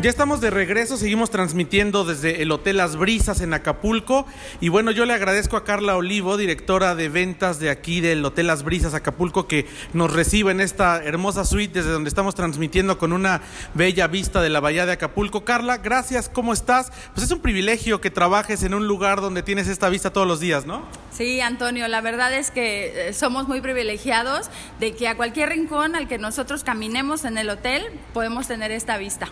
Ya estamos de regreso, seguimos transmitiendo desde el Hotel Las Brisas en Acapulco. Y bueno, yo le agradezco a Carla Olivo, directora de ventas de aquí del Hotel Las Brisas Acapulco, que nos reciba en esta hermosa suite desde donde estamos transmitiendo con una bella vista de la bahía de Acapulco. Carla, gracias, ¿cómo estás? Pues es un privilegio que trabajes en un lugar donde tienes esta vista todos los días, ¿no? Sí, Antonio, la verdad es que eh, somos muy privilegiados de que a cualquier rincón al que nosotros caminemos en el hotel podemos tener esta vista.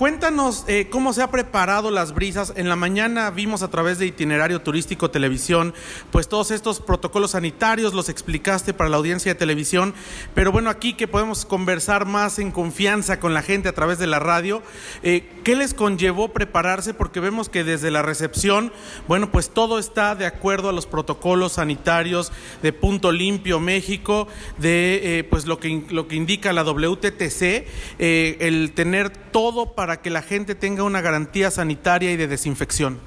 Cuéntanos eh, cómo se ha preparado las brisas. En la mañana vimos a través de itinerario turístico televisión, pues todos estos protocolos sanitarios los explicaste para la audiencia de televisión, pero bueno, aquí que podemos conversar más en confianza con la gente a través de la radio, eh, ¿qué les conllevó prepararse? Porque vemos que desde la recepción, bueno, pues todo está de acuerdo a los protocolos sanitarios de Punto Limpio México, de eh, pues lo que, lo que indica la WTTC, el tener todo para para que la gente tenga una garantía sanitaria y de desinfección?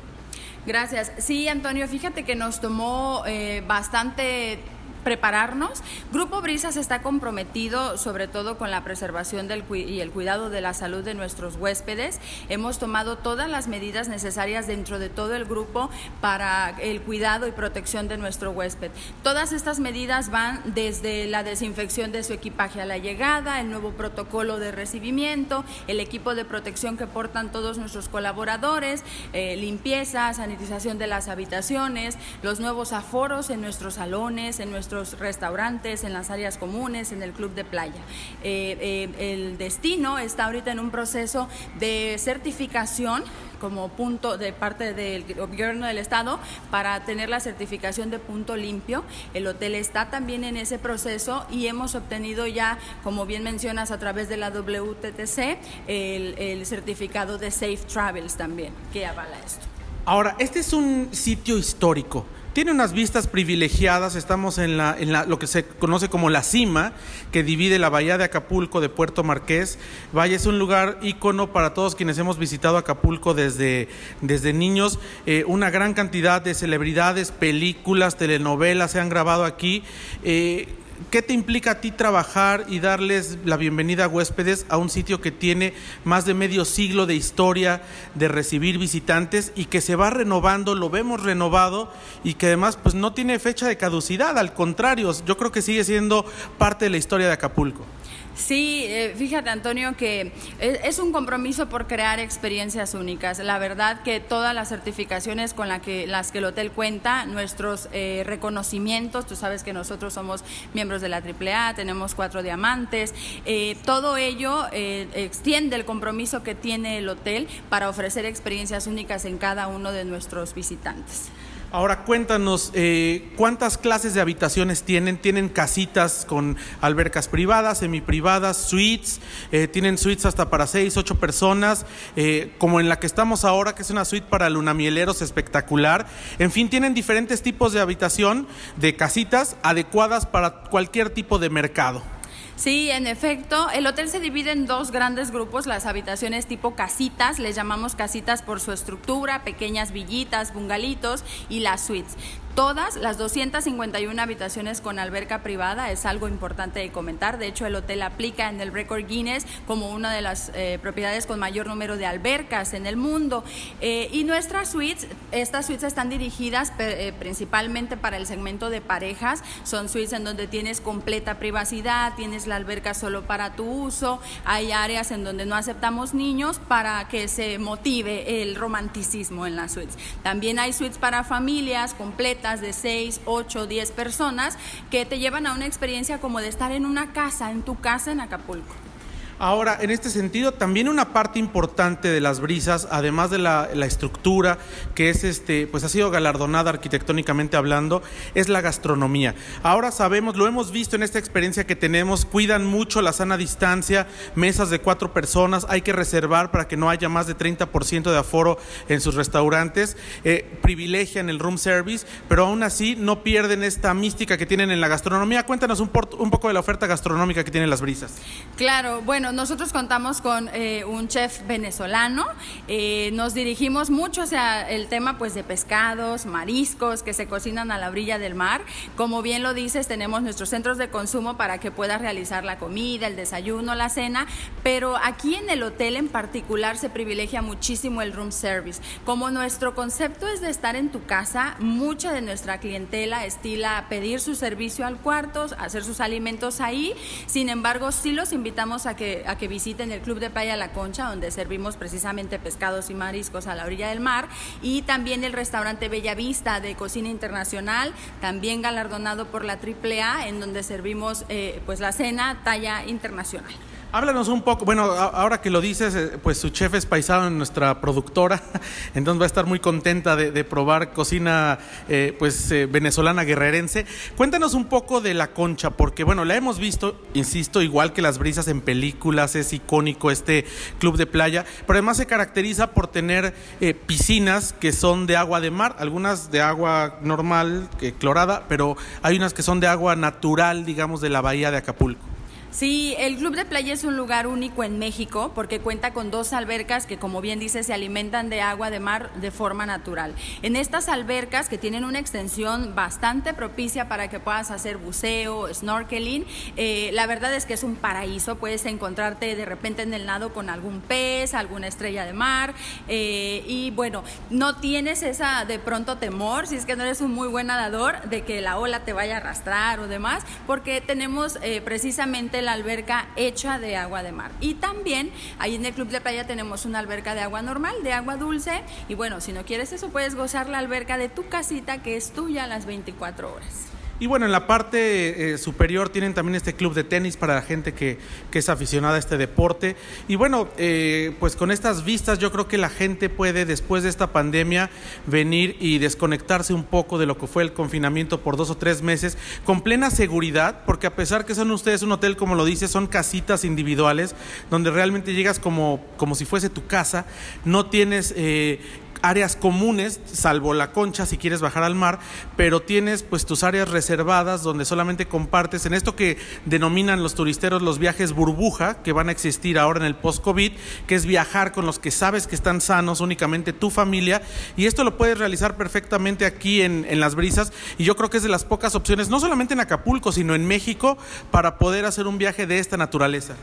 Gracias. Sí, Antonio, fíjate que nos tomó eh, bastante prepararnos. Grupo Brisas está comprometido sobre todo con la preservación del y el cuidado de la salud de nuestros huéspedes. Hemos tomado todas las medidas necesarias dentro de todo el grupo para el cuidado y protección de nuestro huésped. Todas estas medidas van desde la desinfección de su equipaje a la llegada, el nuevo protocolo de recibimiento, el equipo de protección que portan todos nuestros colaboradores, eh, limpieza, sanitización de las habitaciones, los nuevos aforos en nuestros salones, en nuestros restaurantes, en las áreas comunes, en el club de playa. Eh, eh, el destino está ahorita en un proceso de certificación como punto de parte del gobierno del estado para tener la certificación de punto limpio. El hotel está también en ese proceso y hemos obtenido ya, como bien mencionas, a través de la WTTC, el, el certificado de Safe Travels también, que avala esto. Ahora, este es un sitio histórico. Tiene unas vistas privilegiadas, estamos en, la, lo que se conoce como la cima, que divide la bahía de Acapulco de Puerto Marqués. Vaya, es un lugar ícono para todos quienes hemos visitado Acapulco desde, desde niños. Eh, una gran cantidad de celebridades, películas, telenovelas se han grabado aquí. Eh, ¿Qué te implica a ti trabajar y darles la bienvenida a huéspedes a un sitio que tiene más de medio siglo de historia de recibir visitantes y que se va renovando, lo vemos renovado y que además pues no tiene fecha de caducidad, al contrario, yo creo que sigue siendo parte de la historia de Acapulco? Sí, eh, fíjate Antonio que es, un compromiso por crear experiencias únicas. La verdad que todas las certificaciones con la que, las que el hotel cuenta, nuestros eh, reconocimientos, tú sabes que nosotros somos miembros de la AAA, tenemos cuatro diamantes, eh, todo ello extiende el compromiso que tiene el hotel para ofrecer experiencias únicas en cada uno de nuestros visitantes. Ahora cuéntanos, eh, ¿cuántas clases de habitaciones tienen? ¿Tienen casitas con albercas privadas, semiprivadas, suites? Eh, ¿Tienen suites hasta para seis, ocho personas? Eh, como en la que estamos ahora, que es una suite para lunamieleros espectacular. En fin, tienen diferentes tipos de habitación, de casitas adecuadas para cualquier tipo de mercado. Sí, en efecto, el hotel se divide en dos grandes grupos, las habitaciones tipo casitas, les llamamos casitas por su estructura, pequeñas villitas, bungalitos y las suites. Todas las 251 habitaciones con alberca privada es algo importante de comentar. De hecho, el hotel aplica en el récord Guinness como una de las eh, propiedades con mayor número de albercas en el mundo. Eh, y nuestras suites, estas suites están dirigidas eh, principalmente para el segmento de parejas. Son suites en donde tienes completa privacidad, tienes la alberca solo para tu uso. Hay áreas en donde no aceptamos niños para que se motive el romanticismo en las suites. También hay suites para familias completas de 6, 8, 10 personas que te llevan a una experiencia como de estar en una casa, en tu casa en Acapulco. Ahora, en este sentido, también una parte importante de las brisas, además de la, estructura, que es este, pues ha sido galardonada arquitectónicamente hablando, es la gastronomía. Ahora sabemos, lo hemos visto en esta experiencia que tenemos, cuidan mucho la sana distancia, mesas de cuatro personas, hay que reservar para que no haya más de 30% de aforo en sus restaurantes, eh, privilegian el room service, pero aún así no pierden esta mística que tienen en la gastronomía. Cuéntanos un, un poco de la oferta gastronómica que tienen las brisas. Claro, bueno nosotros contamos con eh, un chef venezolano. Eh, nos dirigimos mucho hacia el tema pues de pescados, mariscos que se cocinan a la orilla del mar. Como bien lo dices, tenemos nuestros centros de consumo para que puedas realizar la comida, el desayuno, la cena, pero aquí en el hotel en particular se privilegia muchísimo el room service. Como nuestro concepto es de estar en tu casa, mucha de nuestra clientela estila pedir su servicio al cuarto, hacer sus alimentos ahí. Sin embargo, sí los invitamos a que a que visiten el Club de Playa La Concha, donde servimos precisamente pescados y mariscos a la orilla del mar, y también el restaurante Bella Vista de cocina internacional, también galardonado por la AAA, en donde servimos eh, pues la cena talla internacional. Háblanos un poco, bueno, ahora que lo dices, eh, pues su chef es paisano en nuestra productora, entonces va a estar muy contenta de, probar cocina eh, pues eh, venezolana guerrerense. Cuéntanos un poco de la concha, porque bueno, la hemos visto, insisto, igual que las brisas en películas, es icónico este club de playa, pero además se caracteriza por tener piscinas que son de agua de mar, algunas de agua normal, clorada, pero hay unas que son de agua natural, digamos, de la bahía de Acapulco. Sí, el Club de Playa es un lugar único en México porque cuenta con dos albercas que, como bien dice, se alimentan de agua de mar de forma natural. En estas albercas, que tienen una extensión bastante propicia para que puedas hacer buceo, snorkeling, eh, la verdad es que es un paraíso. Puedes encontrarte de repente en el nado con algún pez, alguna estrella de mar eh, y bueno, no tienes esa de pronto temor, si es que no eres un muy buen nadador, de que la ola te vaya a arrastrar o demás, porque tenemos eh, precisamente la alberca hecha de agua de mar. Y también ahí en el Club de Playa tenemos una alberca de agua normal, de agua dulce. Y bueno, si no quieres eso, puedes gozar la alberca de tu casita que es tuya a las 24 horas. Y bueno, en la parte eh, superior tienen también este club de tenis para la gente que, es aficionada a este deporte. Y bueno, eh, pues con estas vistas yo creo que la gente puede después de esta pandemia venir y desconectarse un poco de lo que fue el confinamiento por dos o tres meses con plena seguridad, porque a pesar que son ustedes un hotel, como lo dice, son casitas individuales donde realmente llegas como, como si fuese tu casa, no tienes eh, áreas comunes, salvo la concha si quieres bajar al mar, pero tienes pues tus áreas reservadas donde solamente compartes en esto que denominan los turisteros los viajes burbuja, que van a existir ahora en el post-COVID, que es viajar con los que sabes que están sanos, únicamente tu familia, y esto lo puedes realizar perfectamente aquí en, en las brisas, y yo creo que es de las pocas opciones, no solamente en Acapulco, sino en México, para poder hacer un viaje de esta naturaleza.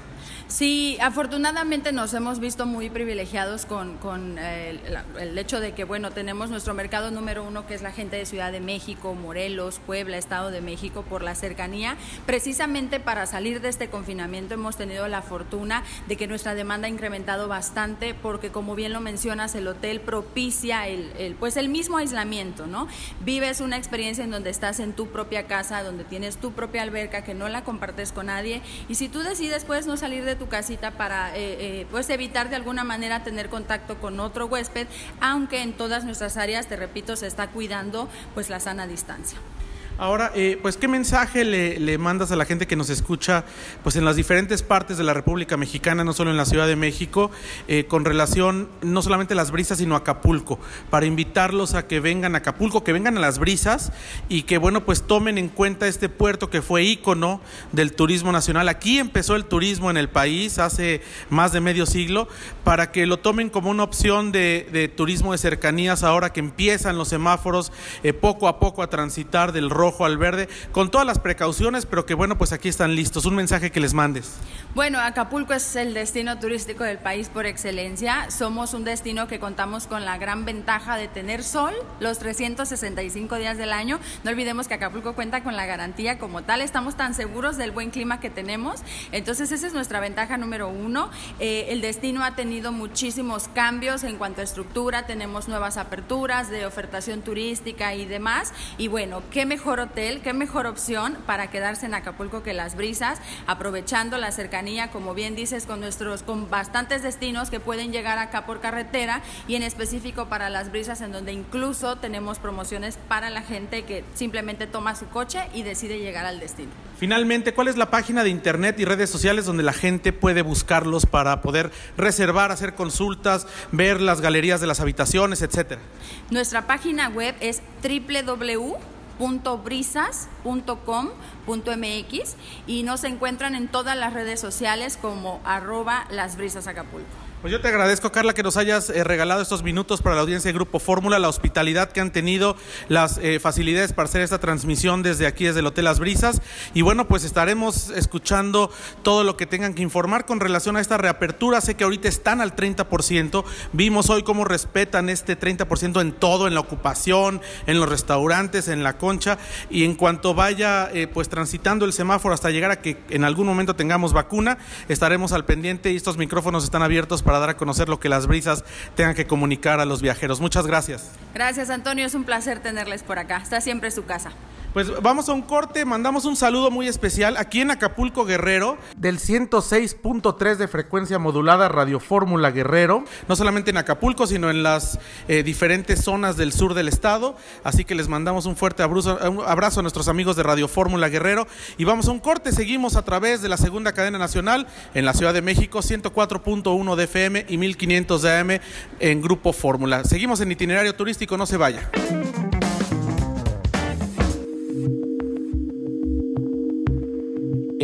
Sí, afortunadamente nos hemos visto muy privilegiados con, con eh, el, hecho de que, bueno, tenemos nuestro mercado número uno, que es la gente de Ciudad de México, Morelos, Puebla, Estado de México, por la cercanía. Precisamente para salir de este confinamiento hemos tenido la fortuna de que nuestra demanda ha incrementado bastante, porque como bien lo mencionas, el hotel propicia el, el pues el mismo aislamiento, ¿no? Vives una experiencia en donde estás en tu propia casa, donde tienes tu propia alberca, que no la compartes con nadie, y si tú decides, puedes no salir de tu casita para eh, eh, pues evitar de alguna manera tener contacto con otro huésped, aunque en todas nuestras áreas, te repito, se está cuidando pues la sana distancia. Ahora, eh, pues, ¿qué mensaje le, mandas a la gente que nos escucha pues, en las diferentes partes de la República Mexicana, no solo en la Ciudad de México, eh, con relación no solamente a las brisas, sino a Acapulco, para invitarlos a que vengan a Acapulco, que vengan a las brisas y que, bueno, pues tomen en cuenta este puerto que fue ícono del turismo nacional. Aquí empezó el turismo en el país hace más de medio siglo, para que lo tomen como una opción de, turismo de cercanías ahora que empiezan los semáforos eh, poco a poco a transitar del rojo al verde, con todas las precauciones, pero que bueno, pues aquí están listos. Un mensaje que les mandes. Bueno, Acapulco es el destino turístico del país por excelencia. Somos un destino que contamos con la gran ventaja de tener sol los 365 días del año. No olvidemos que Acapulco cuenta con la garantía como tal. Estamos tan seguros del buen clima que tenemos. Entonces, esa es nuestra ventaja número uno. Eh, el destino ha tenido muchísimos cambios en cuanto a estructura. Tenemos nuevas aperturas de ofertación turística y demás. Y bueno, qué mejor hotel, qué mejor opción para quedarse en Acapulco que Las Brisas, aprovechando la cercanía, como bien dices, con nuestros, con bastantes destinos que pueden llegar acá por carretera y en específico para Las Brisas, en donde incluso tenemos promociones para la gente que simplemente toma su coche y decide llegar al destino. Finalmente, ¿cuál es la página de internet y redes sociales donde la gente puede buscarlos para poder reservar, hacer consultas, ver las galerías de las habitaciones, etcétera? Nuestra página web es www www.brisas.com.mx y nos encuentran en todas las redes sociales como arroba las brisas Acapulco. Pues yo te agradezco, Carla, que nos hayas eh, regalado estos minutos para la audiencia de Grupo Fórmula, la hospitalidad que han tenido, las eh, facilidades para hacer esta transmisión desde aquí, desde el Hotel Las Brisas. Y bueno, pues estaremos escuchando todo lo que tengan que informar con relación a esta reapertura. Sé que ahorita están al 30%. Vimos hoy cómo respetan este 30% en todo, en la ocupación, en los restaurantes, en la concha. Y en cuanto vaya eh, pues transitando el semáforo hasta llegar a que en algún momento tengamos vacuna, estaremos al pendiente y estos micrófonos están abiertos para dar a conocer lo que las brisas tengan que comunicar a los viajeros. Muchas gracias. Gracias, Antonio. Es un placer tenerles por acá. Está siempre su casa. Pues vamos a un corte, mandamos un saludo muy especial aquí en Acapulco Guerrero, del 106.3 de frecuencia modulada Radio Fórmula Guerrero, no solamente en Acapulco, sino en las eh, diferentes zonas del sur del estado, así que les mandamos un fuerte abrazo, un abrazo a nuestros amigos de Radio Fórmula Guerrero y vamos a un corte, seguimos a través de la segunda cadena nacional en la Ciudad de México, 104.1 de FM y 1500 de AM en Grupo Fórmula. Seguimos en itinerario turístico, no se vaya.